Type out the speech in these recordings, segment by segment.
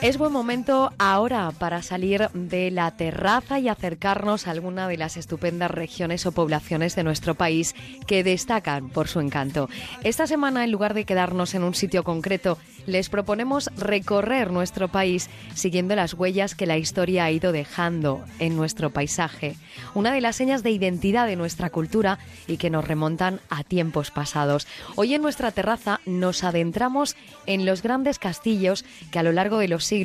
Es buen momento ahora para salir de la terraza y acercarnos a alguna de las estupendas regiones o poblaciones de nuestro país que destacan por su encanto. Esta semana, en lugar de quedarnos en un sitio concreto, les proponemos recorrer nuestro país siguiendo las huellas que la historia ha ido dejando en nuestro paisaje, una de las señas de identidad de nuestra cultura y que nos remontan a tiempos pasados. Hoy en nuestra terraza nos adentramos en los grandes castillos que a lo largo de los siglos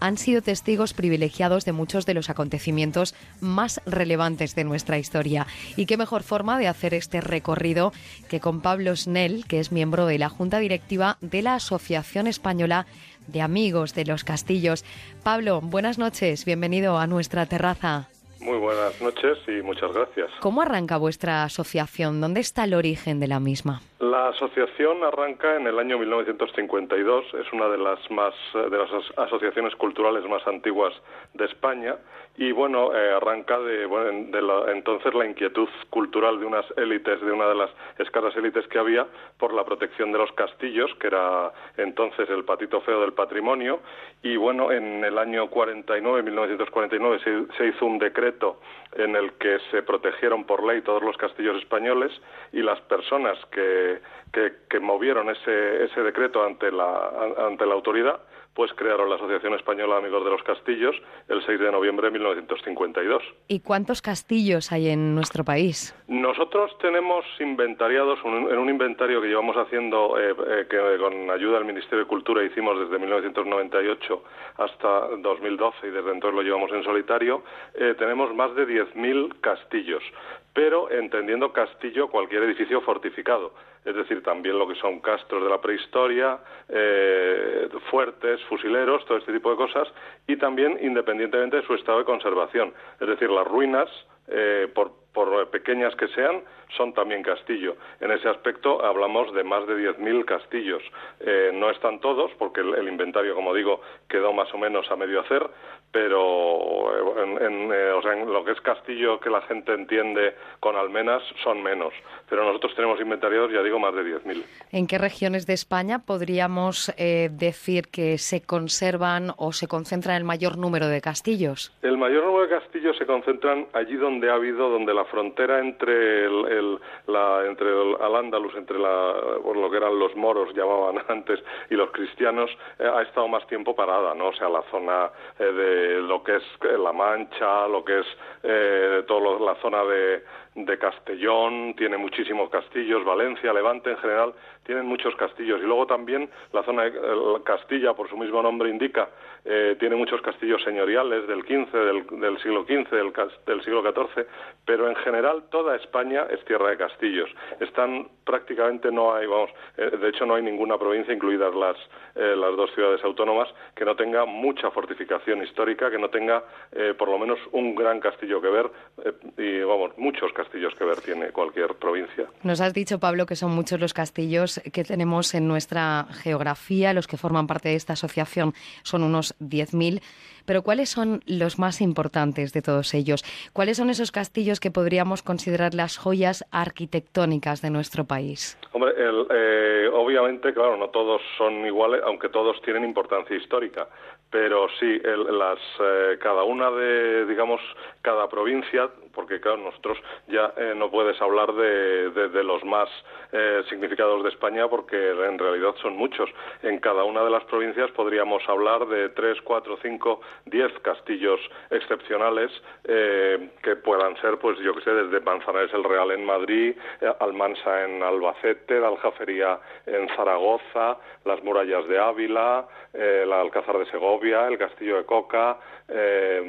han sido testigos privilegiados de muchos de los acontecimientos más relevantes de nuestra historia. Y qué mejor forma de hacer este recorrido que con Pablo Snell, que es miembro de la Junta Directiva de la Asociación Española de Amigos de los Castillos. Pablo, buenas noches, bienvenido a nuestra terraza. Muy buenas noches y muchas gracias. ¿Cómo arranca vuestra asociación? ¿Dónde está el origen de la misma? La asociación arranca en el año 1952, es una de las más de las asociaciones culturales más antiguas de España. Y bueno, eh, arranca de, bueno, de la, entonces la inquietud cultural de unas élites, de una de las escasas élites que había por la protección de los castillos, que era entonces el patito feo del patrimonio. Y bueno, en el año 49, 1949 se, se hizo un decreto en el que se protegieron por ley todos los castillos españoles y las personas que que, movieron ese, ese decreto ante la, ante la autoridad pues crearon la Asociación Española Amigos de los Castillos el 6 de noviembre de 1952. ¿Y cuántos castillos hay en nuestro país? Nosotros tenemos inventariados en un inventario que llevamos haciendo, eh, eh, que con ayuda del Ministerio de Cultura hicimos desde 1998 hasta 2012 y desde entonces lo llevamos en solitario, eh, tenemos más de 10.000 castillos pero entendiendo castillo cualquier edificio fortificado, es decir, también lo que son castros de la prehistoria, eh, fuertes, fusileros, todo este tipo de cosas, y también independientemente de su estado de conservación, es decir, las ruinas, eh, por, pequeñas que sean, son también castillo. En ese aspecto hablamos de más de 10.000 castillos. Eh, no están todos, porque el, inventario, como digo, quedó más o menos a medio hacer, pero eh, en, eh, o sea, en, lo que es castillo que la gente entiende con almenas son menos. Pero nosotros tenemos inventariados, ya digo, más de 10.000. ¿En qué regiones de España podríamos decir que se conservan o se concentran el mayor número de castillos? El mayor número de castillos se concentran allí donde ha habido, donde la frontera entre el la, entre el, al Andalus, entre la, lo que eran los moros llamaban antes y los cristianos, eh, ha estado más tiempo parada, ¿no? O sea, la zona lo que es eh, La Mancha, lo que es eh, toda la zona de, de Castellón, tiene muchísimos castillos, Valencia, Levante en general, tienen muchos castillos. Y luego también la zona de Castilla, por su mismo nombre indica, eh, tiene muchos castillos señoriales del XV, del, siglo XV, del, del, siglo XIV, pero en general toda España es tierra de castillos. Están prácticamente no hay, vamos, eh, de hecho no hay ninguna provincia, incluidas las, eh, las dos ciudades autónomas, que no tenga mucha fortificación histórica, que no tenga por lo menos un gran castillo que ver y, vamos, muchos castillos castillos que ver tiene cualquier provincia. Nos has dicho, Pablo, que son muchos los castillos que tenemos en nuestra geografía. Los que forman parte de esta asociación son unos 10.000. Pero ¿cuáles son los más importantes de todos ellos? ¿Cuáles son esos castillos que podríamos considerar las joyas arquitectónicas de nuestro país? Hombre, eh, obviamente, claro, no todos son iguales, aunque todos tienen importancia histórica. Pero sí, las, eh, cada una de, digamos, cada provincia porque claro, nosotros ya eh, no puedes hablar de, de, los más eh, significados de España porque en realidad son muchos. En cada una de las provincias podríamos hablar de tres, cuatro, cinco, diez castillos excepcionales eh, que puedan ser, pues yo que sé, desde Manzanares el Real en Madrid, Almansa en Albacete, la Aljafería en Zaragoza, las murallas de Ávila, el Alcázar de Segovia, el Castillo de Coca, eh,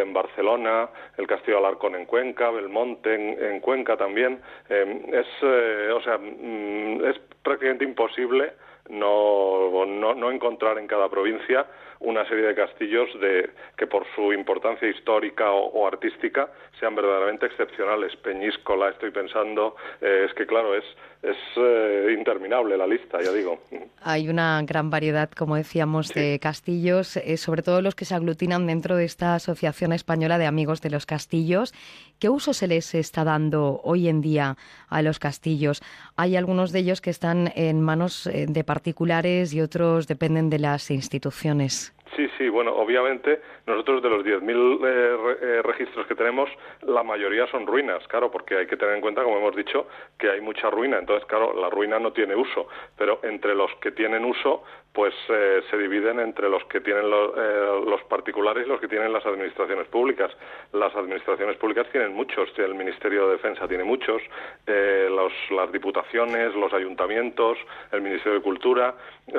en Barcelona, el Castillo de Alarcón en Cuenca, Belmonte en, Cuenca también. Eh, es, eh, o sea, mm, es prácticamente imposible no, no, no encontrar en cada provincia una serie de castillos de, que por su importancia histórica o, artística sean verdaderamente excepcionales. Peñíscola, estoy pensando, eh, es que claro, es, es eh, interminable la lista, ya digo. Hay una gran variedad, como decíamos, de castillos, eh, sobre todo los que se aglutinan dentro de esta Asociación Española de Amigos de los Castillos. ¿Qué uso se les está dando hoy en día a los castillos? Hay algunos de ellos que están en manos de particulares y otros dependen de las instituciones. Sí, sí, bueno, obviamente nosotros de los 10.000 eh, eh, registros que tenemos, la mayoría son ruinas, claro, porque hay que tener en cuenta, como hemos dicho, que hay mucha ruina. Entonces, claro, la ruina no tiene uso, pero entre los que tienen uso, pues eh, se dividen entre los que tienen los particulares y los que tienen las administraciones públicas. Las administraciones públicas tienen muchos, el Ministerio de Defensa tiene muchos, los, las diputaciones, los ayuntamientos, el Ministerio de Cultura,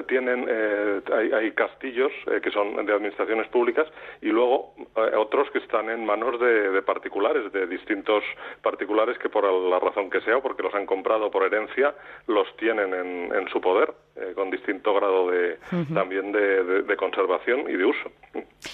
tienen, hay, hay castillos que son de administraciones públicas y luego eh, otros que están en manos de, particulares, de distintos particulares que por la razón que sea o porque los han comprado por herencia, los tienen en, su poder eh, con distinto grado de, también de, conservación y de uso.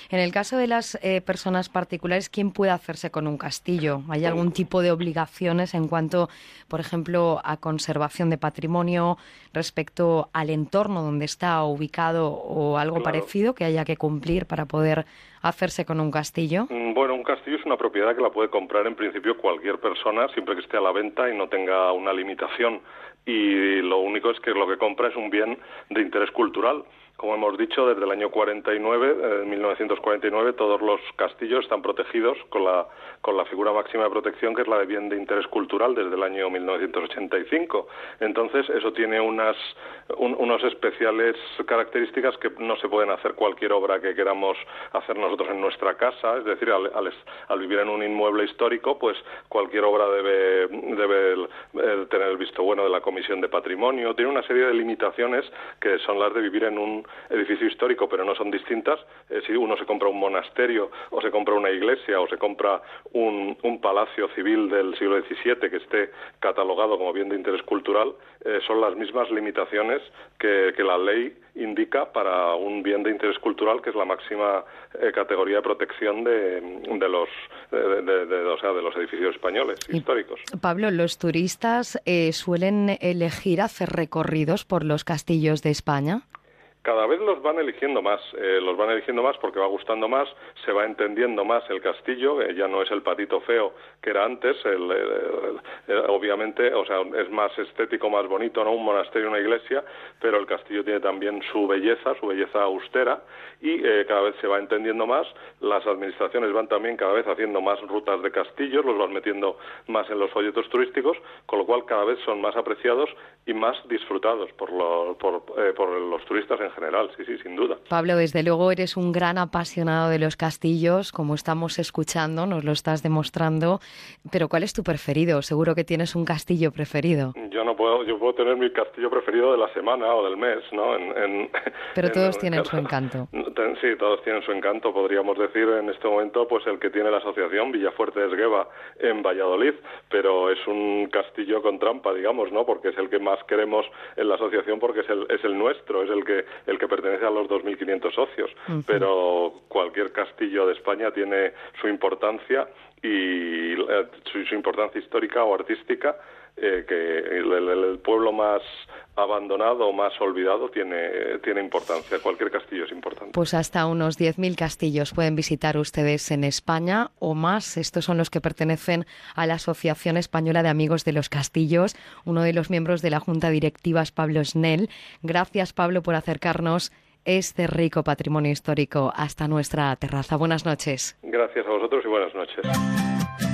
En el caso de las eh, personas particulares, ¿quién puede hacerse con un castillo? ¿Hay algún tipo de obligaciones en cuanto, por ejemplo, a conservación de patrimonio respecto al entorno donde está ubicado o algo parecido que haya que cumplir para poder hacerse con un castillo? Mm, bueno, un castillo es una propiedad que la puede comprar en principio cualquier persona siempre que esté a la venta y no tenga una limitación. Y lo único es que lo que compra es un bien de interés cultural como hemos dicho, desde el año 49, en 1949, todos los castillos están protegidos con la, con la figura máxima de protección, que es la de bien de interés cultural, desde el año 1985. Entonces, eso tiene unas unos especiales características que no se pueden hacer cualquier obra que queramos hacer nosotros en nuestra casa. Es decir, al, al, vivir en un inmueble histórico, pues cualquier obra debe, debe eh, el visto bueno de la Comisión de Patrimonio. Tiene una serie de limitaciones que son las de vivir en un edificio histórico, pero no son distintas. Eh, si uno se compra un monasterio o se compra una iglesia o se compra un, un palacio civil del siglo XVII que esté catalogado como bien de interés cultural, eh, son las mismas limitaciones que, la ley indica para un bien de interés cultural, que es la máxima eh, categoría de protección de, de los, de, o sea, de los edificios españoles históricos. Pablo, los turistas suelen elegir hacer recorridos por los castillos de España cada vez los van eligiendo más, eh, los van eligiendo más porque va gustando más, se va entendiendo más el castillo, eh, ya no es el patito feo que era antes, obviamente, o sea, es más estético, más bonito, ¿no? Un monasterio, una iglesia, pero el castillo tiene también su belleza, su belleza austera, y eh, cada vez se va entendiendo más, las administraciones van también cada vez haciendo más rutas de castillos, los van metiendo más en los folletos turísticos, con lo cual cada vez son más apreciados y más disfrutados por, por, por los turistas en general, sí, sí, sin duda. Pablo, desde luego eres un gran apasionado de los castillos, como estamos escuchando, nos lo estás demostrando, pero ¿cuál es tu preferido? Seguro que tienes un castillo preferido. No puedo, yo puedo tener mi castillo preferido de la semana o del mes, ¿no? En, pero todos tienen su encanto. Sí, todos tienen su encanto, podríamos decir en este momento, pues el que tiene la asociación Villafuerte de Esgueva en Valladolid, pero es un castillo con trampa, digamos, ¿no? Porque es el que más queremos en la asociación porque es el, es el nuestro, es el que el que pertenece a los 2.500 socios, pero cualquier castillo de España tiene su importancia y eh, su, importancia histórica o artística eh, que el, pueblo más abandonado o más olvidado tiene, tiene importancia. Cualquier castillo es importante. Pues hasta unos 10.000 castillos pueden visitar ustedes en España o más. Estos son los que pertenecen a la Asociación Española de Amigos de los Castillos. Uno de los miembros de la Junta Directiva es Pablo Snell. Gracias, Pablo, por acercarnos este rico patrimonio histórico hasta nuestra terraza. Buenas noches. Gracias a vosotros y buenas noches.